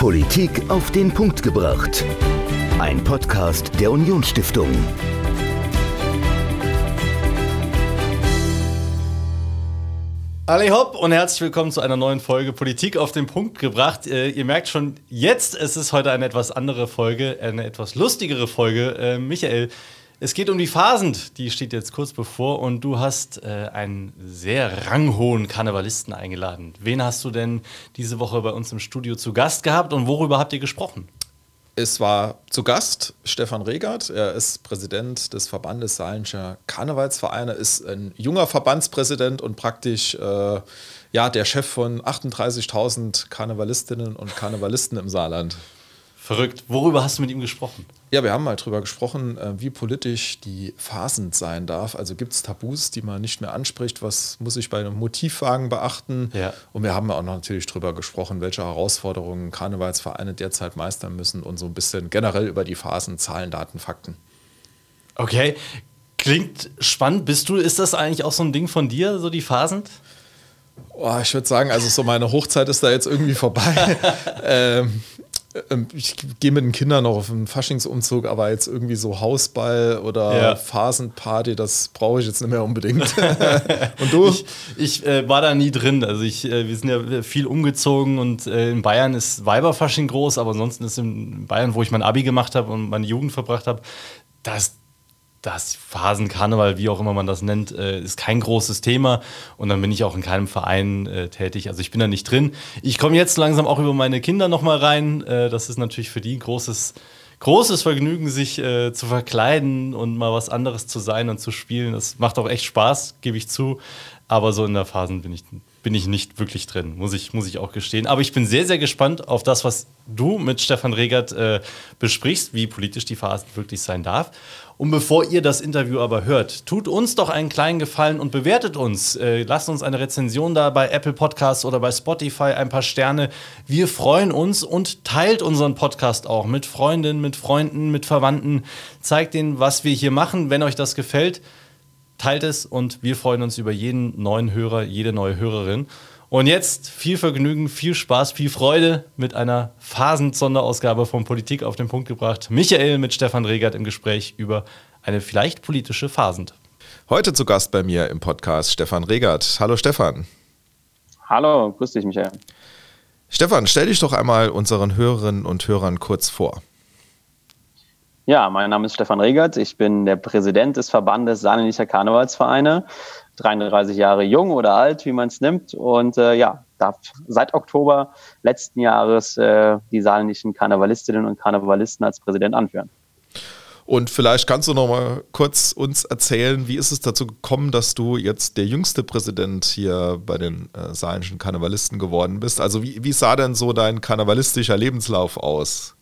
Politik auf den Punkt gebracht. Ein Podcast der Unionsstiftung. Alle hopp und herzlich willkommen zu einer neuen Folge Politik auf den Punkt gebracht. Äh, ihr merkt schon jetzt, es ist heute eine etwas andere Folge, eine etwas lustigere Folge. Äh, Michael, es geht um die Phasend, die steht jetzt kurz bevor und du hast äh, einen sehr ranghohen Karnevalisten eingeladen. Wen hast du denn diese Woche bei uns im Studio zu Gast gehabt und worüber habt ihr gesprochen? Es war zu Gast Stefan Regert. Er ist Präsident des Verbandes Saarländischer Karnevalsvereine, ist ein junger Verbandspräsident und praktisch äh, ja, der Chef von 38.000 Karnevalistinnen und Karnevalisten im Saarland. Verrückt. Worüber hast du mit ihm gesprochen? Ja, wir haben mal drüber gesprochen, äh, wie politisch die Phasen sein darf. Also gibt es Tabus, die man nicht mehr anspricht? Was muss ich bei einem Motivwagen beachten? Ja. Und wir haben auch noch natürlich drüber gesprochen, welche Herausforderungen Karnevalsvereine derzeit meistern müssen und so ein bisschen generell über die Phasen, Zahlen, Daten, Fakten. Okay, klingt spannend. Bist du, ist das eigentlich auch so ein Ding von dir, so die Phasen? Oh, ich würde sagen, also so meine Hochzeit ist da jetzt irgendwie vorbei. ähm, ähm, ich gehe mit den Kindern noch auf einen Faschingsumzug, aber jetzt irgendwie so Hausball oder ja. Phasenparty, das brauche ich jetzt nicht mehr unbedingt. und du? Ich, ich äh, war da nie drin. Also ich, äh, wir sind ja viel umgezogen und äh, in Bayern ist Weiberfasching groß, aber ansonsten ist in Bayern, wo ich mein Abi gemacht habe und meine Jugend verbracht habe, das das Phasenkarneval, wie auch immer man das nennt, äh, ist kein großes Thema. Und dann bin ich auch in keinem Verein äh, tätig. Also ich bin da nicht drin. Ich komme jetzt langsam auch über meine Kinder nochmal rein. Äh, das ist natürlich für die ein großes, großes Vergnügen, sich äh, zu verkleiden und mal was anderes zu sein und zu spielen. Das macht auch echt Spaß, gebe ich zu. Aber so in der Phasen bin ich, bin ich nicht wirklich drin, muss ich, muss ich auch gestehen. Aber ich bin sehr, sehr gespannt auf das, was du mit Stefan Regert äh, besprichst, wie politisch die Phasen wirklich sein darf. Und bevor ihr das Interview aber hört, tut uns doch einen kleinen Gefallen und bewertet uns. Äh, lasst uns eine Rezension da bei Apple Podcasts oder bei Spotify, ein paar Sterne. Wir freuen uns und teilt unseren Podcast auch mit Freundinnen, mit Freunden, mit Verwandten. Zeigt ihnen, was wir hier machen. Wenn euch das gefällt, teilt es und wir freuen uns über jeden neuen Hörer, jede neue Hörerin. Und jetzt viel Vergnügen, viel Spaß, viel Freude mit einer Phasend-Sonderausgabe von Politik auf den Punkt gebracht. Michael mit Stefan Regert im Gespräch über eine vielleicht politische Phasend. Heute zu Gast bei mir im Podcast Stefan Regert. Hallo Stefan. Hallo, grüß dich Michael. Stefan, stell dich doch einmal unseren Hörerinnen und Hörern kurz vor. Ja, mein Name ist Stefan Regert. Ich bin der Präsident des Verbandes Saarländischer Karnevalsvereine. 33 Jahre jung oder alt, wie man es nimmt. Und äh, ja, darf seit Oktober letzten Jahres äh, die saarländischen Karnevalistinnen und Karnevalisten als Präsident anführen. Und vielleicht kannst du noch mal kurz uns erzählen, wie ist es dazu gekommen, dass du jetzt der jüngste Präsident hier bei den äh, saarländischen Karnevalisten geworden bist? Also wie, wie sah denn so dein karnevalistischer Lebenslauf aus?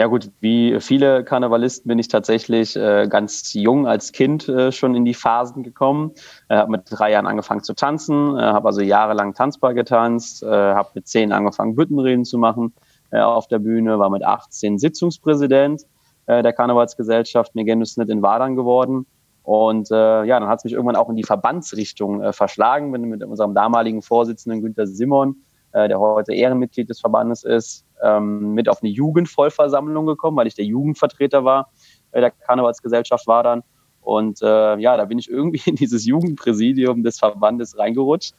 Ja gut, wie viele Karnevalisten bin ich tatsächlich äh, ganz jung als Kind äh, schon in die Phasen gekommen. Äh, habe mit drei Jahren angefangen zu tanzen, äh, habe also jahrelang Tanzbar getanzt, äh, habe mit zehn angefangen Büttenreden zu machen äh, auf der Bühne, war mit 18 Sitzungspräsident äh, der Karnevalsgesellschaft Megenusnet in Wadern geworden. Und äh, ja, dann hat es mich irgendwann auch in die Verbandsrichtung äh, verschlagen, bin mit unserem damaligen Vorsitzenden Günter Simon, äh, der heute Ehrenmitglied des Verbandes ist, ähm, mit auf eine Jugendvollversammlung gekommen, weil ich der Jugendvertreter war äh, der Karnevalsgesellschaft war dann. Und äh, ja, da bin ich irgendwie in dieses Jugendpräsidium des Verbandes reingerutscht,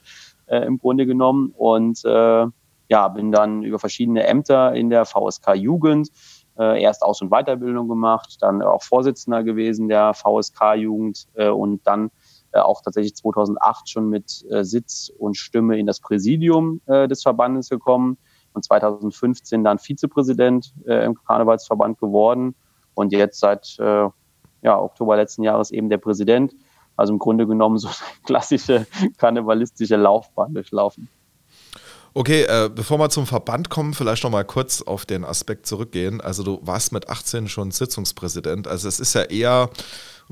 äh, im Grunde genommen. Und äh, ja, bin dann über verschiedene Ämter in der VSK Jugend äh, erst Aus- und Weiterbildung gemacht, dann auch Vorsitzender gewesen der VSK Jugend äh, und dann äh, auch tatsächlich 2008 schon mit äh, Sitz und Stimme in das Präsidium äh, des Verbandes gekommen und 2015 dann Vizepräsident äh, im Karnevalsverband geworden und jetzt seit äh, ja, Oktober letzten Jahres eben der Präsident. Also im Grunde genommen so eine klassische karnevalistische Laufbahn durchlaufen. Okay, äh, bevor wir zum Verband kommen, vielleicht noch mal kurz auf den Aspekt zurückgehen. Also du warst mit 18 schon Sitzungspräsident. Also es ist ja eher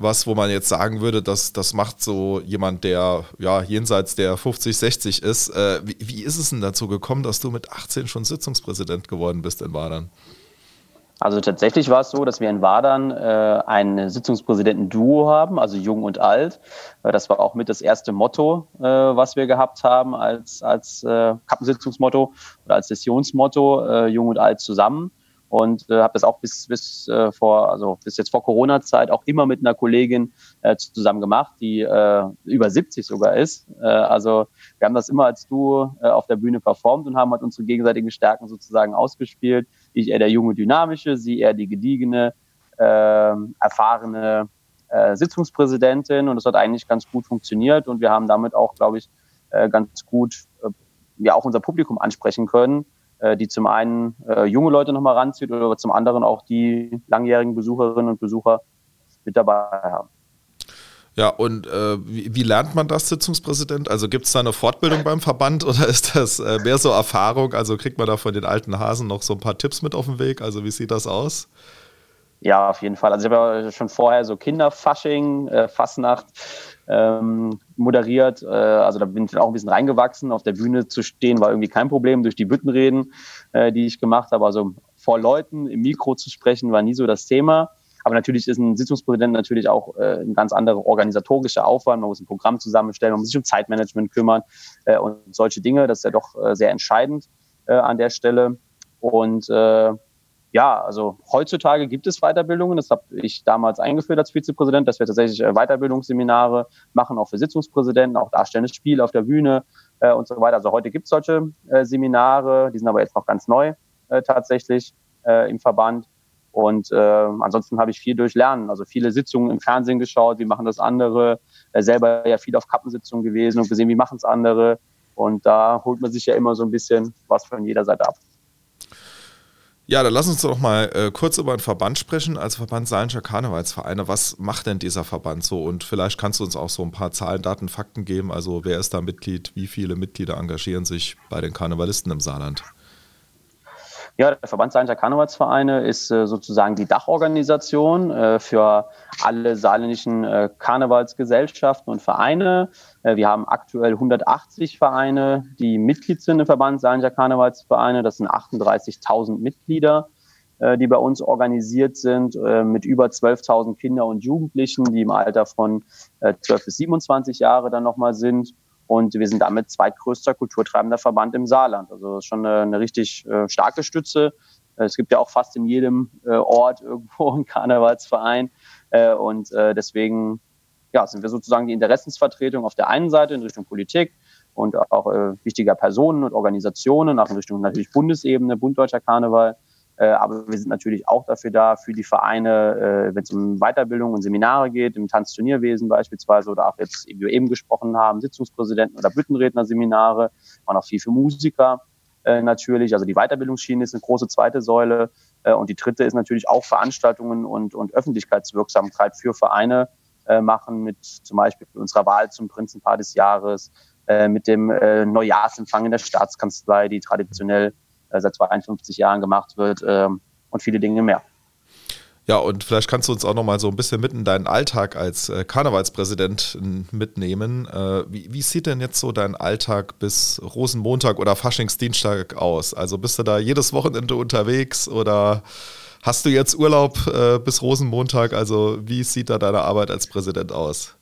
was, wo man jetzt sagen würde, dass das macht so jemand, der ja jenseits der 50, 60 ist. Äh, wie, wie, ist es denn dazu gekommen, dass du mit 18 schon Sitzungspräsident geworden bist in Wadern? Also tatsächlich war es so, dass wir in Wadern äh, ein Sitzungspräsidenten-Duo haben, also jung und alt. Äh, das war auch mit das erste Motto, äh, was wir gehabt haben als, als äh, Kappensitzungsmotto oder als Sessionsmotto, äh, jung und alt zusammen und äh, habe das auch bis bis äh, vor also bis jetzt vor Corona Zeit auch immer mit einer Kollegin äh, zusammen gemacht, die äh, über 70 sogar ist. Äh, also wir haben das immer als Duo äh, auf der Bühne performt und haben halt unsere gegenseitigen Stärken sozusagen ausgespielt. Ich eher der junge dynamische, sie eher die gediegene, äh, erfahrene äh, Sitzungspräsidentin und das hat eigentlich ganz gut funktioniert und wir haben damit auch, glaube ich, äh, ganz gut äh, ja auch unser Publikum ansprechen können die zum einen äh, junge Leute nochmal ranzieht oder zum anderen auch die langjährigen Besucherinnen und Besucher mit dabei haben. Ja, und äh, wie, wie, lernt man das, Sitzungspräsident? Also gibt es da eine Fortbildung beim Verband oder ist das äh, mehr so Erfahrung? Also kriegt man da von den alten Hasen noch so ein paar Tipps mit auf den Weg? Also wie sieht das aus? Ja, auf jeden Fall. Also ich habe ja schon vorher so Kinderfasching, äh, Fastnacht ähm, moderiert. Äh, also da bin ich auch ein bisschen reingewachsen. Auf der Bühne zu stehen war irgendwie kein Problem durch die Büttenreden, äh, die ich gemacht habe. Also vor Leuten im Mikro zu sprechen war nie so das Thema. Aber natürlich ist ein Sitzungspräsident natürlich auch äh, ein ganz anderer organisatorischer Aufwand. Man muss ein Programm zusammenstellen, man muss sich um Zeitmanagement kümmern äh, und solche Dinge. Das ist ja doch äh, sehr entscheidend äh, an der Stelle. Und äh, ja, also heutzutage gibt es Weiterbildungen. Das habe ich damals eingeführt als Vizepräsident, dass wir tatsächlich äh, Weiterbildungsseminare machen, auch für Sitzungspräsidenten, auch darstellendes Spiel auf der Bühne äh, und so weiter. Also heute gibt es solche äh, Seminare, die sind aber jetzt noch ganz neu äh, tatsächlich äh, im Verband. Und äh, ansonsten habe ich viel durchlernen, also viele Sitzungen im Fernsehen geschaut, wie machen das andere, äh, selber ja viel auf Kappensitzungen gewesen und gesehen, wie machen es andere. Und da holt man sich ja immer so ein bisschen was von jeder Seite ab. Ja, dann lass uns doch mal äh, kurz über den Verband sprechen. Als Verband Saarländischer Karnevalsvereine, was macht denn dieser Verband so? Und vielleicht kannst du uns auch so ein paar Zahlen, Daten, Fakten geben. Also wer ist da Mitglied? Wie viele Mitglieder engagieren sich bei den Karnevalisten im Saarland? Ja, der Verband Saarländischer Karnevalsvereine ist äh, sozusagen die Dachorganisation äh, für alle saarländischen äh, Karnevalsgesellschaften und Vereine. Äh, wir haben aktuell 180 Vereine, die Mitglied sind im Verband Saarländischer Karnevalsvereine. Das sind 38.000 Mitglieder, äh, die bei uns organisiert sind, äh, mit über 12.000 Kinder und Jugendlichen, die im Alter von 12 bis 27 Jahre dann nochmal sind. Und wir sind damit zweitgrößter kulturtreibender Verband im Saarland. Also das ist schon eine, eine richtig äh, starke Stütze. Äh, es gibt ja auch fast in jedem äh, Ort irgendwo einen Karnevalsverein. Äh, und äh, deswegen ja, sind wir sozusagen die Interessensvertretung auf der einen Seite in Richtung Politik und auch äh, wichtiger Personen und Organisationen, auch in Richtung natürlich Bundesebene, Bund Deutscher Karneval. Äh, aber wir sind natürlich auch dafür da, für die Vereine, äh, wenn es um Weiterbildung und Seminare geht, im Tanzturnierwesen beispielsweise oder auch jetzt, wie wir eben gesprochen haben, Sitzungspräsidenten oder Büttenredner-Seminare, waren auch viel für Musiker äh, natürlich. Also die Weiterbildungsschiene ist eine große zweite Säule. und die dritte ist natürlich auch Veranstaltungen und, und Öffentlichkeitswirksamkeit für Vereine machen, mit zum Beispiel unserer Wahl zum Prinzenpaar des Jahres, mit dem Neujahrsempfang in der Staatskanzlei, die traditionell seit 52 Jahren gemacht wird ähm, und viele Dinge mehr. Ja, und vielleicht kannst du uns auch noch mal so ein bisschen mitten in deinen Alltag als äh, Karnevalspräsident mitnehmen. Äh, wie, wie, sieht denn jetzt so dein Alltag bis Rosenmontag oder Faschingsdienstag aus? Also bist du da jedes Wochenende unterwegs oder hast du jetzt Urlaub äh, bis Rosenmontag? Also wie sieht da deine Arbeit als Präsident aus?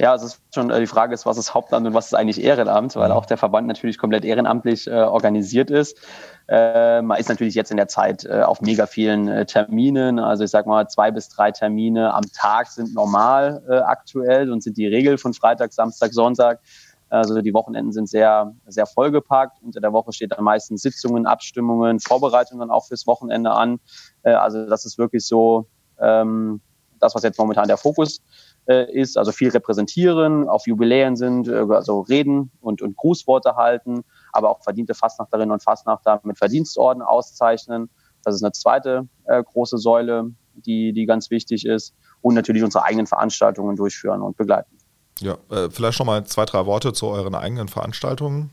Ja, es ist schon äh, die Frage ist, was ist Hauptamt und was ist eigentlich Ehrenamt, weil mhm. auch der Verband natürlich komplett ehrenamtlich äh, organisiert ist. Äh, man ist natürlich jetzt in der Zeit äh, auf mega vielen äh, Terminen. Also ich sag mal, zwei bis drei Termine am Tag sind normal äh, aktuell und sind die Regel von Freitag, Samstag, Sonntag. Also die Wochenenden sind sehr, sehr vollgepackt. Unter der Woche steht dann meistens Sitzungen, Abstimmungen, Vorbereitungen auch fürs Wochenende an. also das ist wirklich so ähm, das, was jetzt momentan der Fokus äh, ist, also viel repräsentieren, auf Jubiläen sind, äh, also reden und, und Grußworte halten, aber auch verdiente Fastnachterinnen und Fastnachter mit Verdienstorden auszeichnen. Das ist eine zweite äh, große Säule, die, die ganz wichtig ist. Und natürlich unsere eigenen Veranstaltungen durchführen und begleiten. Ja, äh, vielleicht noch mal zwei, drei Worte zu euren eigenen Veranstaltungen.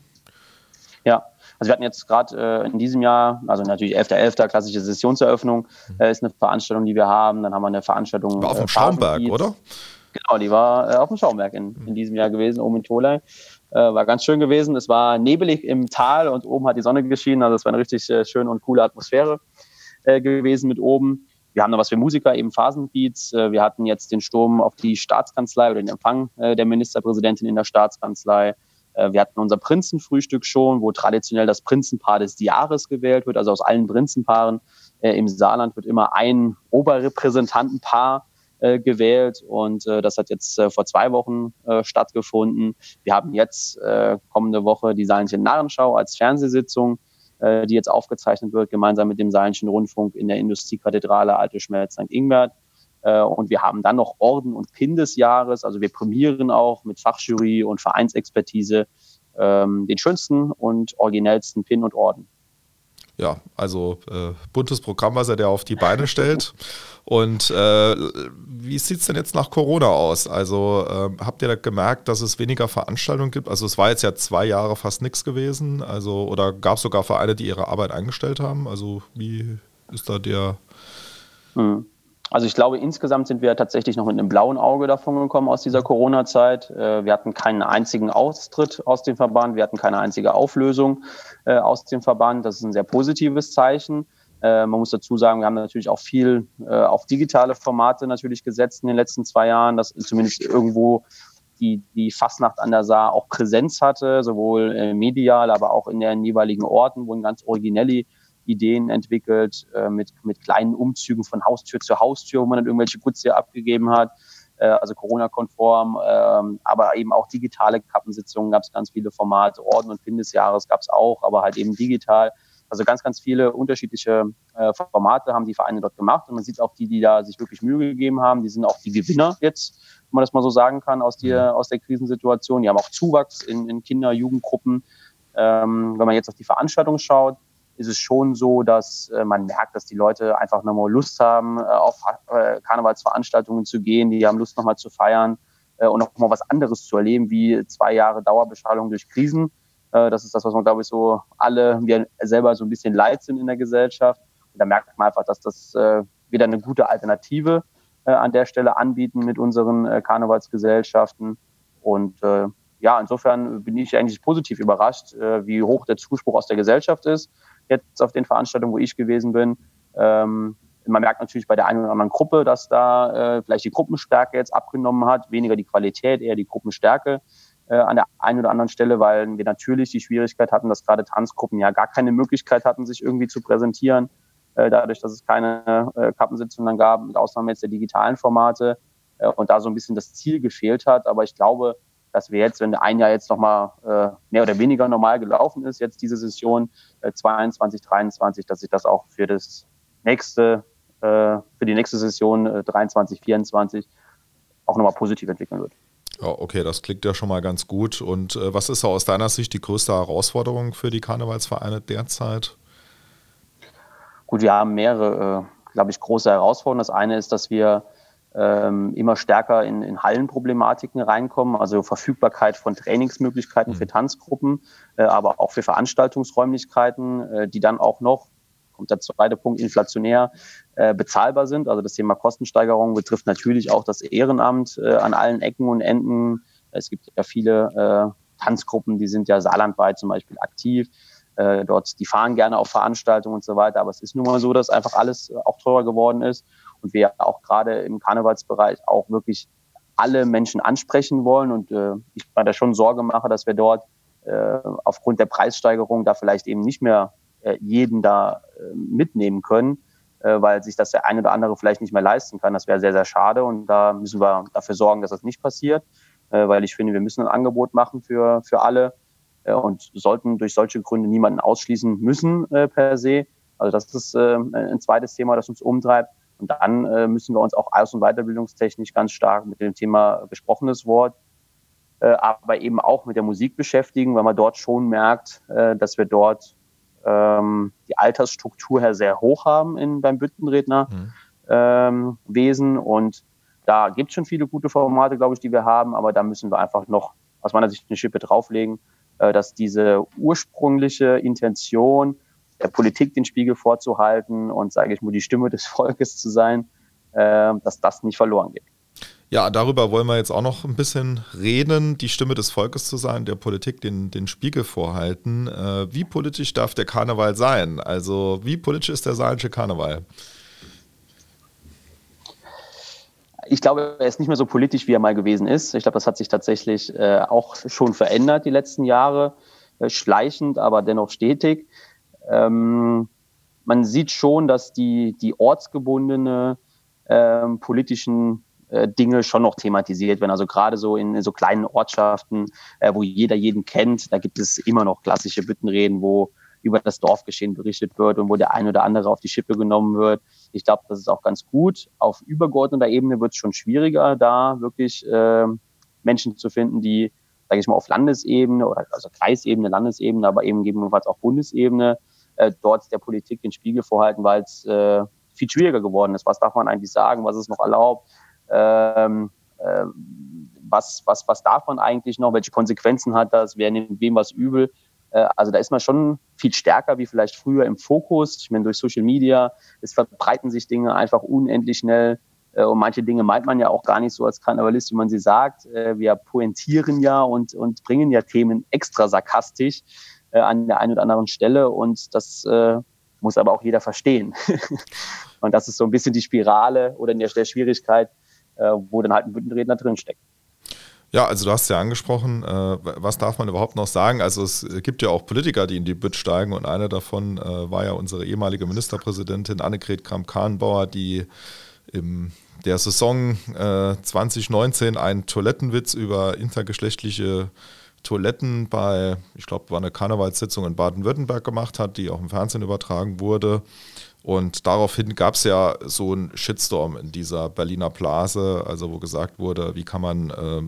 Ja, also wir hatten jetzt gerade äh, in diesem Jahr, also natürlich 11.11., .11., klassische Sessionseröffnung, mhm. äh, ist eine Veranstaltung, die wir haben. Dann haben wir eine Veranstaltung. War auf dem äh, Schaumberg, oder? Genau, die war äh, auf dem Schaumberg in, in diesem Jahr gewesen, oben in Tolai. Äh, war ganz schön gewesen. Es war nebelig im Tal und oben hat die Sonne geschienen. Also es war eine richtig äh, schöne und coole Atmosphäre. äh, gewesen mit oben. Wir haben noch was für Musiker, eben Phasenbeats. Äh, wir hatten jetzt den Sturm auf die Staatskanzlei oder den Empfang äh, der Ministerpräsidentin in der Staatskanzlei. Äh, wir hatten unser Prinzenfrühstück schon, wo traditionell das Prinzenpaar des Jahres gewählt wird. Also aus allen Prinzenpaaren im Saarland wird immer ein Oberrepräsentantenpaar gewählt und das hat jetzt vor zwei Wochen stattgefunden. Wir haben jetzt kommende Woche die Saarländische Narrenschau als Fernsehsitzung äh, die jetzt aufgezeichnet wird, gemeinsam mit dem Saarländischen Rundfunk in der Industriekathedrale Alte Schmelz St. Ingbert. Äh, und wir haben dann noch Orden und Pin des Jahres. Also wir prämieren auch mit Fachjury und Vereinsexpertise ähm, den schönsten und originellsten Pin und Orden ja, also äh, buntes Programm, was er da auf die Beine stellt. Und äh, wie sieht es denn jetzt nach Corona aus? Also äh, habt ihr da gemerkt, dass es weniger Veranstaltungen gibt? Also es war jetzt ja zwei Jahre fast nichts gewesen. Also oder gab es sogar Vereine, die ihre Arbeit eingestellt haben? Also wie ist da der? Hm. Also ich glaube, insgesamt sind wir tatsächlich noch mit einem blauen Auge davon gekommen aus dieser Corona-Zeit. Äh, wir hatten keinen einzigen Austritt aus dem Verband, wir hatten keine einzige Auflösung äh, aus dem Verband. Das ist ein sehr positives Zeichen. Äh, man muss dazu sagen, wir haben natürlich auch viel auf digitale Formate natürlich gesetzt in den letzten zwei Jahren, dass zumindest irgendwo die, die Fastnacht an der Saar auch Präsenz hatte, sowohl medial, aber auch in den jeweiligen Orten, wurden ganz originelle Ideen entwickelt, äh, mit, mit kleinen Umzügen von Haustür zu Haustür, wo man dann irgendwelche Putze abgegeben hat, äh, also Corona-konform, ähm, aber eben auch digitale Kappensitzungen gab es ganz viele Formate, Orden und Pin des Jahres gab es auch, aber halt eben digital. Also ganz, ganz viele unterschiedliche äh, Formate haben die Vereine dort gemacht und man sieht auch die, die da sich wirklich Mühe gegeben haben, die sind auch die Gewinner jetzt, wenn man das mal so sagen kann, aus, die, aus der Krisensituation. Die haben auch Zuwachs in, in Kinder-, Jugendgruppen. Ähm, wenn man jetzt auf die Veranstaltung schaut, ist es schon so, dass äh, man merkt, dass die Leute einfach nochmal Lust haben, äh, auf äh, Karnevalsveranstaltungen zu gehen. Die haben Lust nochmal zu feiern und nochmal was anderes zu erleben, wie zwei Jahre Dauerbestrahlung durch Krisen. Das ist das, was man, glaube ich, so alle, wir selber so ein bisschen leid sind in der Gesellschaft. Und da merkt man einfach, dass das wieder eine gute Alternative an der Stelle anbieten mit unseren Karnevalsgesellschaften. Und ja, insofern bin ich eigentlich positiv überrascht, wie hoch der Zuspruch aus der Gesellschaft ist jetzt auf den Veranstaltungen, wo ich gewesen bin. Ähm, man merkt natürlich bei der einen oder anderen Gruppe, dass da äh, vielleicht die Gruppenstärke jetzt abgenommen hat, weniger die Qualität, eher die Gruppenstärke äh, an der einen oder anderen Stelle, weil wir natürlich die Schwierigkeit hatten, dass gerade Tanzgruppen ja gar keine Möglichkeit hatten, sich irgendwie zu präsentieren, äh, dadurch, dass es keine äh, Kappensitzungen dann gab, mit Ausnahme jetzt der digitalen Formate äh, und da so ein bisschen das Ziel gefehlt hat. Aber ich glaube, dass wir jetzt, wenn ein Jahr jetzt nochmal äh, mehr oder weniger normal gelaufen ist, jetzt diese Session äh, 22, 23, dass sich das auch für das nächste, äh, für die nächste Session äh, 23, 24 auch nochmal positiv entwickeln wird. Ja, okay, das klingt ja schon mal ganz gut. Und äh, was ist aus deiner Sicht die größte Herausforderung für die Karnevalsvereine derzeit? Gut, wir haben mehrere, äh, glaube ich, große Herausforderungen. Das eine ist, dass wir ähm, immer stärker in, in Hallenproblematiken reinkommen, also Verfügbarkeit von Trainingsmöglichkeiten mhm. für Tanzgruppen, äh, aber auch für Veranstaltungsräumlichkeiten, äh, die dann auch noch, kommt der zweite Punkt, inflationär äh, bezahlbar sind. Also das Thema Kostensteigerung betrifft natürlich auch das Ehrenamt äh, an allen Ecken und Enden. Es gibt ja viele äh, Tanzgruppen, die sind ja saarlandweit zum Beispiel aktiv. Äh, dort, die fahren gerne auf Veranstaltungen und so weiter, aber es ist nun mal so, dass einfach alles auch teurer geworden ist und wir auch gerade im Karnevalsbereich auch wirklich alle Menschen ansprechen wollen und äh, ich mir da schon Sorge mache, dass wir dort äh, aufgrund der Preissteigerung da vielleicht eben nicht mehr äh, jeden da äh, mitnehmen können, äh, weil sich das der eine oder andere vielleicht nicht mehr leisten kann. Das wäre sehr, sehr schade und da müssen wir dafür sorgen, dass das nicht passiert, äh, weil ich finde, wir müssen ein Angebot machen für, für alle äh, und sollten durch solche Gründe niemanden ausschließen müssen äh, per se. Also das ist äh, ein zweites Thema, das uns umtreibt. Und dann äh, müssen wir uns auch aus- und weiterbildungstechnisch ganz stark mit dem Thema gesprochenes Wort, äh, aber eben auch mit der Musik beschäftigen, weil man dort schon merkt, äh, dass wir dort ähm, die Altersstruktur her sehr hoch haben in, beim Büttenrednerwesen. Mhm. Ähm, und da gibt es schon viele gute Formate, glaube ich, die wir haben, aber da müssen wir einfach noch aus meiner Sicht eine Schippe drauflegen, äh, dass diese ursprüngliche Intention, der Politik den Spiegel vorzuhalten und, sage ich mal, die Stimme des Volkes zu sein, äh, dass das nicht verloren geht. Ja, darüber wollen wir jetzt auch noch ein bisschen reden, die Stimme des Volkes zu sein, der Politik den, den Spiegel vorhalten. Äh, wie politisch darf der Karneval sein? Also wie politisch ist der saarländische Karneval? Ich glaube, er ist nicht mehr so politisch, wie er mal gewesen ist. Ich glaube, das hat sich tatsächlich äh, auch schon verändert die letzten Jahre, äh, schleichend, aber dennoch stetig. Ähm, man sieht schon, dass die, die ortsgebundene ähm, politischen äh, Dinge schon noch thematisiert werden. Also gerade so in, in so kleinen Ortschaften, äh, wo jeder jeden kennt, da gibt es immer noch klassische Büttenreden, wo über das Dorfgeschehen berichtet wird und wo der ein oder andere auf die Schippe genommen wird. Ich glaube, das ist auch ganz gut. Auf übergeordneter Ebene wird es schon schwieriger, da wirklich äh, Menschen zu finden, die, sage ich mal, auf Landesebene oder also Kreisebene, Landesebene, aber eben gegebenenfalls auch Bundesebene äh, dort der Politik den Spiegel vorhalten, weil es äh, viel schwieriger geworden ist. Was darf man eigentlich sagen? Was ist noch erlaubt? Ähm, äh, was, was, was darf man eigentlich noch? Welche Konsequenzen hat das? Wer nimmt wem was übel? Äh, also da ist man schon viel stärker wie vielleicht früher im Fokus. Ich meine, durch Social Media, es verbreiten sich Dinge einfach unendlich schnell. Äh, und manche Dinge meint man ja auch gar nicht so als Karnevalist, wie man sie sagt. Wir pointieren ja und, und bringen ja Themen extra sarkastisch an der einen oder anderen Stelle. Und das muss aber auch jeder verstehen. und das ist so ein bisschen die Spirale oder in der Schwierigkeit, wo dann halt ein Büttenredner drinsteckt. Ja, also du hast ja angesprochen, äh, was darf man überhaupt noch sagen? Also es gibt ja auch Politiker, die in die Bütt steigen und einer davon äh, war ja unsere ehemalige Ministerpräsidentin Annegret Kramp-Karrenbauer, die im der Saison äh, 2019 einen Toilettenwitz über intergeschlechtliche Toiletten bei, ich glaube, war eine Karnevalssitzung in Baden-Württemberg gemacht hat, die auch im Fernsehen übertragen wurde. Und daraufhin gab es ja so einen Shitstorm in dieser Berliner Blase, also wo gesagt wurde, wie kann man äh,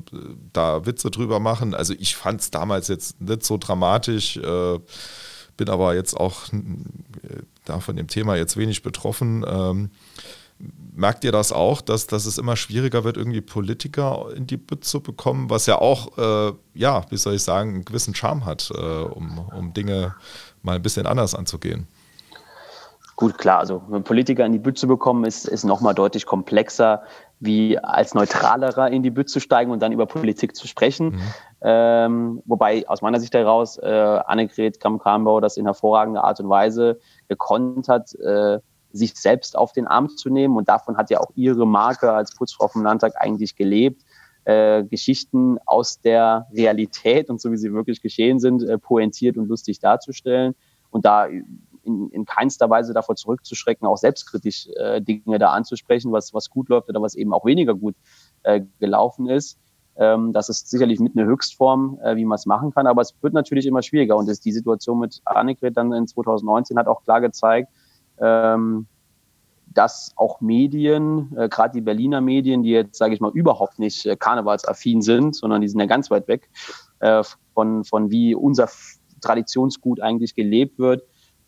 da Witze drüber machen. Also ich fand es damals jetzt nicht so dramatisch, äh, bin aber jetzt auch äh, da von dem Thema jetzt wenig betroffen. Ähm, merkt ihr das auch, dass, dass es immer schwieriger wird, irgendwie Politiker in die Bütt zu bekommen, was ja auch, äh, ja, wie soll ich sagen, einen gewissen Charme hat, äh, um, um Dinge mal ein bisschen anders anzugehen? Gut, klar, also Politiker in die Bütt zu bekommen, ist, ist nochmal deutlich komplexer, wie als Neutralerer in die Bütt zu steigen und dann über Politik zu sprechen. Mhm. Ähm, wobei aus meiner Sicht heraus äh, Annegret Kramp-Karrenbauer das in hervorragender Art und Weise gekonnt hat, äh, sich selbst auf den Arm zu nehmen. Und davon hat ja auch ihre Marke als Putzfrau vom Landtag eigentlich gelebt. Äh, Geschichten aus der Realität und so wie sie wirklich geschehen sind, äh, pointiert und lustig darzustellen. Und da in, in keinster Weise davor zurückzuschrecken, auch selbstkritisch äh, Dinge da anzusprechen, was, was gut läuft oder was eben auch weniger gut äh, gelaufen ist. Ähm, das ist sicherlich mit einer Höchstform, äh, wie man es machen kann, aber es wird natürlich immer schwieriger und das, die Situation mit Annegret dann in 2019 hat auch klar gezeigt, ähm, dass auch Medien, äh, gerade die Berliner Medien, die jetzt, sage ich mal, überhaupt nicht äh, karnevalsaffin sind, sondern die sind ja ganz weit weg äh, von, von wie unser Traditionsgut eigentlich gelebt wird,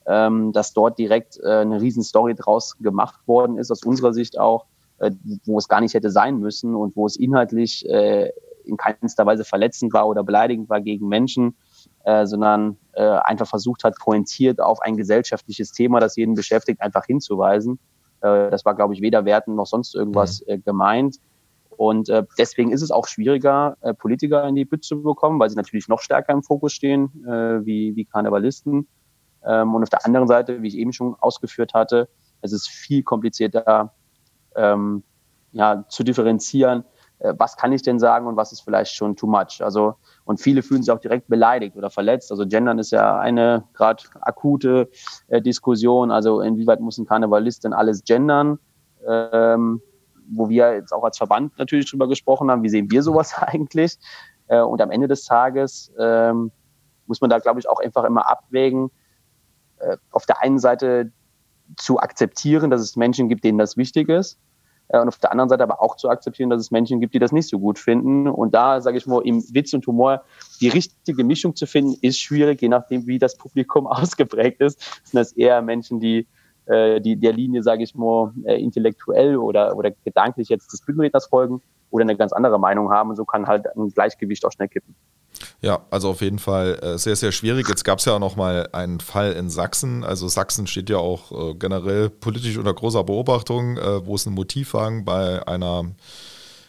ähm, dass dort direkt äh, eine Riesenstory draus gemacht worden ist, aus unserer Sicht auch, äh, wo es gar nicht hätte sein müssen und wo es inhaltlich äh, in keinster Weise verletzend war oder beleidigend war gegen Menschen, äh, sondern äh, einfach versucht hat, pointiert auf ein gesellschaftliches Thema, das jeden beschäftigt, einfach hinzuweisen. Äh, das war, glaube ich, weder Werten noch sonst irgendwas mhm. äh, gemeint. Und äh, deswegen ist es auch schwieriger, äh, Politiker in die Bütt zu bekommen, weil sie natürlich noch stärker im Fokus stehen, äh, wie, wie Karnevalisten. Ähm, und auf der anderen Seite, wie ich eben schon ausgeführt hatte, es ist viel komplizierter ähm, ja, zu differenzieren, was kann ich denn sagen und was ist vielleicht schon too much. Also und viele fühlen sich auch direkt beleidigt oder verletzt. Also Gendern ist ja eine gerade akute äh, Diskussion. Also inwieweit muss ein Karnevalist denn alles gendern? Ähm, wo wir jetzt auch als Verband natürlich drüber gesprochen haben, wie sehen wir sowas eigentlich? Äh, und am Ende des Tages ähm, muss man da, glaube ich, auch einfach immer abwägen, äh, auf der einen Seite zu akzeptieren, dass es Menschen gibt, denen das wichtig ist. Äh, und auf der anderen Seite aber auch zu akzeptieren, dass es Menschen gibt, die das nicht so gut finden. Und da, sage ich mal, im Witz und Humor die richtige Mischung zu finden, ist schwierig, je nachdem, wie das Publikum ausgeprägt ist. Sind das eher Menschen, die äh, die der Linie, sage ich mal, äh, intellektuell oder, oder gedanklich jetzt des Bühnenredners folgen oder eine ganz andere Meinung haben. Und so kann halt ein Gleichgewicht auch schnell kippen. Ja, also auf jeden Fall äh, sehr, sehr schwierig. Jetzt gab es ja auch noch mal einen Fall in Sachsen. Also Sachsen steht ja auch äh, generell politisch unter großer Beobachtung, äh, wo es einen Motivwagen bei einer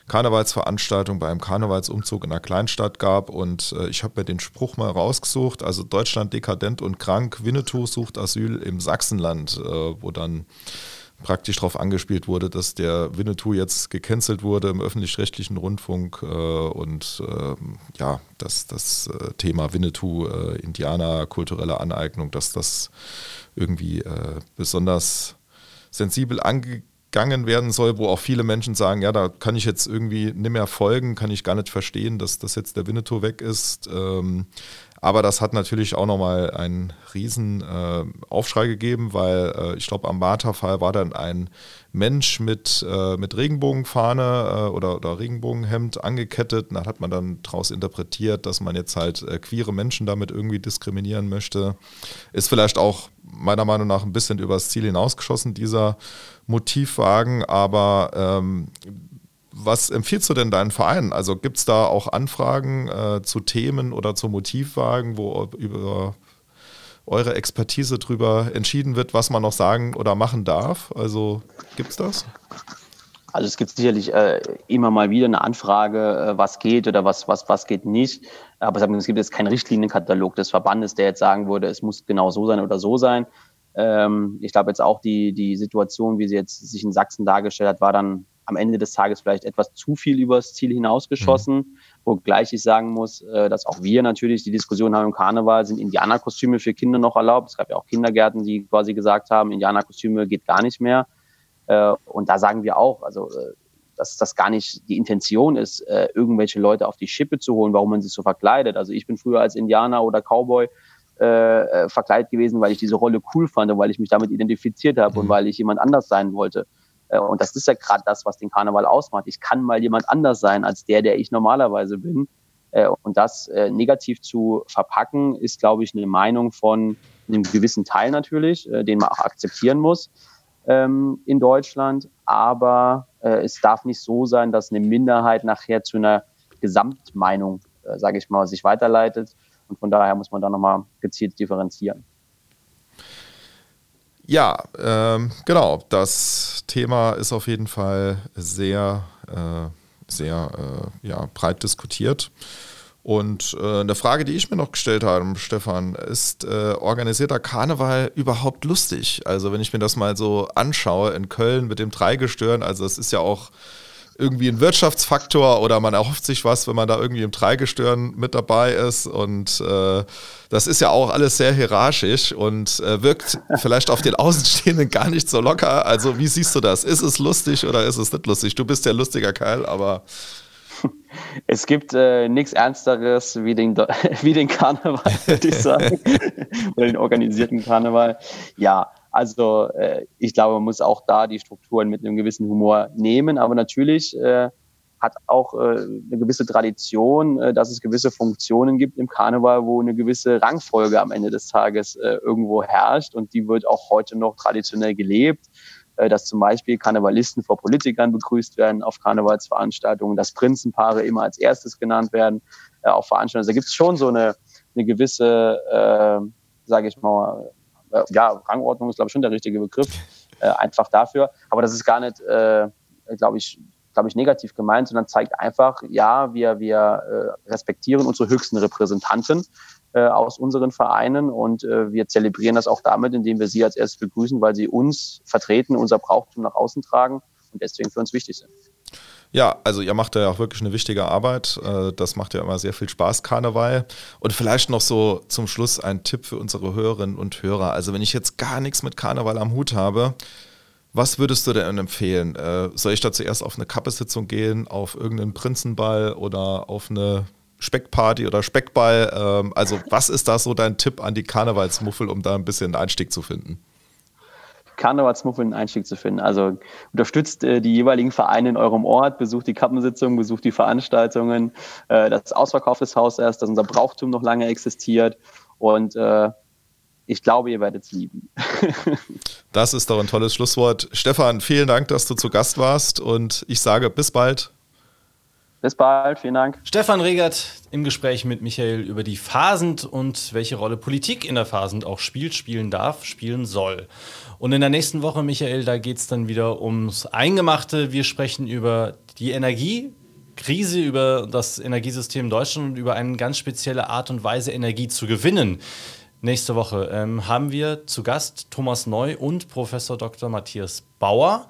Karnevalsveranstaltung bei einem Karnevalsumzug in einer Kleinstadt gab und ich habe mir den Spruch mal rausgesucht, also Deutschland dekadent und krank, Winnetou sucht Asyl im Sachsenland, wo dann praktisch darauf angespielt wurde, dass der Winnetou jetzt gecancelt wurde im öffentlich-rechtlichen Rundfunk äh, und äh, ja, dass das äh, Thema Winnetou, äh, Indianer, kulturelle Aneignung, dass das irgendwie äh, besonders sensibel angegangen werden soll, wo auch viele Menschen sagen, ja, da kann ich jetzt irgendwie nicht mehr folgen, kann ich gar nicht verstehen, dass, dass jetzt der Winnetou weg ist. Ähm, aber das hat natürlich auch nochmal einen riesen äh, Aufschrei gegeben, weil äh, ich glaube, am Martha-Fall war dann ein Mensch mit, äh, mit Regenbogenfahne äh, oder, oder Regenbogenhemd angekettet. Da hat man dann daraus interpretiert, dass man jetzt halt äh, queere Menschen damit irgendwie diskriminieren möchte. Ist vielleicht auch meiner Meinung nach ein bisschen übers Ziel hinausgeschossen, dieser Motivwagen, aber ähm, was empfiehlst du denn deinen Vereinen? Also gibt es da auch Anfragen äh, zu Themen oder zu Motivwagen, wo über eure Expertise drüber entschieden wird, was man noch sagen oder machen darf? Also gibt es das? Also es gibt sicherlich äh, immer mal wieder eine Anfrage, äh, was geht oder was, was, was geht nicht. Aber es gibt jetzt keinen Richtlinienkatalog des Verbandes, der jetzt sagen würde, es muss genau so sein oder so sein. Ähm, ich glaube jetzt auch die, die Situation, wie sie jetzt sich in Sachsen dargestellt hat, war dann am Ende des Tages vielleicht etwas zu viel übers Ziel hinausgeschossen, mhm. wogleich ich sagen muss, äh, dass auch wir natürlich die Diskussion haben im Karneval, sind Indianerkostüme für Kinder noch erlaubt? Es gab ja auch Kindergärten, die quasi gesagt haben, Indianerkostüme geht gar nicht mehr. Äh, und da sagen wir auch, also äh, dass das gar nicht die Intention ist, irgendwelche Leute auf die Schippe zu holen, warum man sich so verkleidet. Also ich bin früher als Indianer oder Cowboy äh, verkleidet gewesen, weil ich diese Rolle cool fand und weil ich mich damit identifiziert habe mhm. und weil ich jemand anders sein wollte. Äh, und das ist ja gerade das, was den Karneval ausmacht. Ich kann mal jemand anders sein als der, der ich normalerweise bin. Äh, und das äh, negativ zu verpacken, ist, glaube ich, eine Meinung von einem gewissen Teil natürlich, den man auch akzeptieren muss ähm, in Deutschland. Aber es darf nicht so sein, dass eine Minderheit nachher zu einer Gesamtmeinung, sage ich mal, sich weiterleitet. Und von daher muss man da nochmal gezielt differenzieren. Ja, ähm, genau. Das Thema ist auf jeden Fall sehr, äh, sehr äh, ja, breit diskutiert. Und äh, eine Frage, die ich mir noch gestellt habe, Stefan, ist äh, organisierter Karneval überhaupt lustig? Also wenn ich mir das mal so anschaue in Köln mit dem Dreigestirn, also es ist ja auch irgendwie ein Wirtschaftsfaktor oder man erhofft sich was, wenn man da irgendwie im Dreigestirn mit dabei ist. Und äh, das ist ja auch alles sehr hierarchisch und äh, wirkt vielleicht auf den Außenstehenden gar nicht so locker. Also wie siehst du das? Ist es lustig oder ist es nicht lustig? Du bist ja lustiger Kerl, aber... Es gibt äh, nichts Ernsteres wie den, wie den Karneval, würde ich sagen. oder den organisierten Karneval. Ja, also äh, ich glaube, man muss auch da die Strukturen mit einem gewissen Humor nehmen. Aber natürlich äh, hat auch äh, eine gewisse Tradition, äh, dass es gewisse Funktionen gibt im Karneval, wo eine gewisse Rangfolge am Ende des Tages äh, irgendwo herrscht. Und die wird auch heute noch traditionell gelebt äh, dass zum Beispiel Karnevalisten vor Politikern begrüßt werden auf Karnevalsveranstaltungen, dass Prinzenpaare immer als erstes genannt werden äh, auf Veranstaltungen. Also da gibt es schon so eine, eine gewisse, äh, sage ich mal, ja, Rangordnung ist, glaube ich, schon der richtige Begriff, äh, einfach dafür. Aber das ist gar nicht, äh, glaube ich, glaube ich, negativ gemeint, sondern zeigt einfach, ja, wir, wir äh, respektieren unsere höchsten Repräsentanten äh, aus unseren Vereinen und äh, wir zelebrieren das auch damit, indem wir sie als erstes begrüßen, weil sie uns vertreten, unser Brauchtum nach außen tragen und deswegen für uns wichtig sind. Ja, also ihr macht ja auch wirklich eine wichtige Arbeit. Äh, das macht ja immer sehr viel Spaß, Karneval. Und vielleicht noch so zum Schluss ein Tipp für unsere Hörerinnen und Hörer. Also wenn ich jetzt gar nichts mit Karneval am Hut habe, was würdest du denn empfehlen? Äh, soll ich da zuerst auf eine Kappesitzung gehen, auf irgendeinen Prinzenball oder auf eine Speckparty oder Speckball? Ähm, also was ist da so dein Tipp an die Karnevalsmuffel, um da ein bisschen Einstieg zu finden? Karnevalsmuffel einen Einstieg zu finden. Also unterstützt äh, die jeweiligen Vereine in eurem Ort, besucht die Kappensitzungen, besucht die Veranstaltungen, äh, das ausverkauftes Haus erst, dass unser Brauchtum noch lange existiert und äh, ich glaube, ihr werdet es lieben. das ist doch ein tolles Schlusswort. Stefan, vielen Dank, dass du zu Gast warst und ich sage bis bald. Bis bald, vielen Dank. Stefan Regert im Gespräch mit Michael über die Phasend und welche Rolle Politik in der Phasend auch spielt, spielen darf, spielen soll. Und in der nächsten Woche, Michael, da geht es dann wieder ums Eingemachte. Wir sprechen über die Energiekrise, über das Energiesystem Deutschland und über eine ganz spezielle Art und Weise, Energie zu gewinnen. Nächste Woche ähm, haben wir zu Gast Thomas Neu und Professor Dr. Matthias Bauer.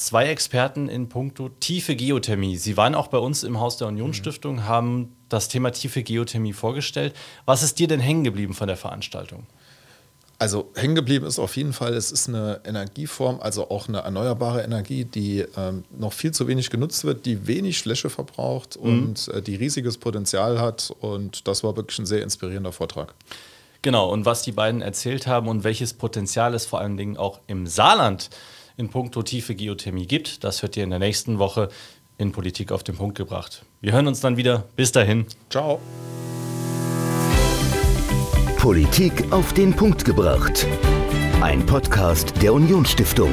Zwei Experten in puncto tiefe Geothermie. Sie waren auch bei uns im Haus der Unionsstiftung, haben das Thema tiefe Geothermie vorgestellt. Was ist dir denn hängen geblieben von der Veranstaltung? Also hängen geblieben ist auf jeden Fall, es ist eine Energieform, also auch eine erneuerbare Energie, die ähm, noch viel zu wenig genutzt wird, die wenig Fläche verbraucht mhm. und äh, die riesiges Potenzial hat. Und das war wirklich ein sehr inspirierender Vortrag. Genau, und was die beiden erzählt haben und welches Potenzial es vor allen Dingen auch im Saarland in puncto tiefe Geothermie gibt, das hört ihr in der nächsten Woche in Politik auf den Punkt gebracht. Wir hören uns dann wieder. Bis dahin. Ciao. Politik auf den Punkt gebracht. Ein Podcast der Unionsstiftung.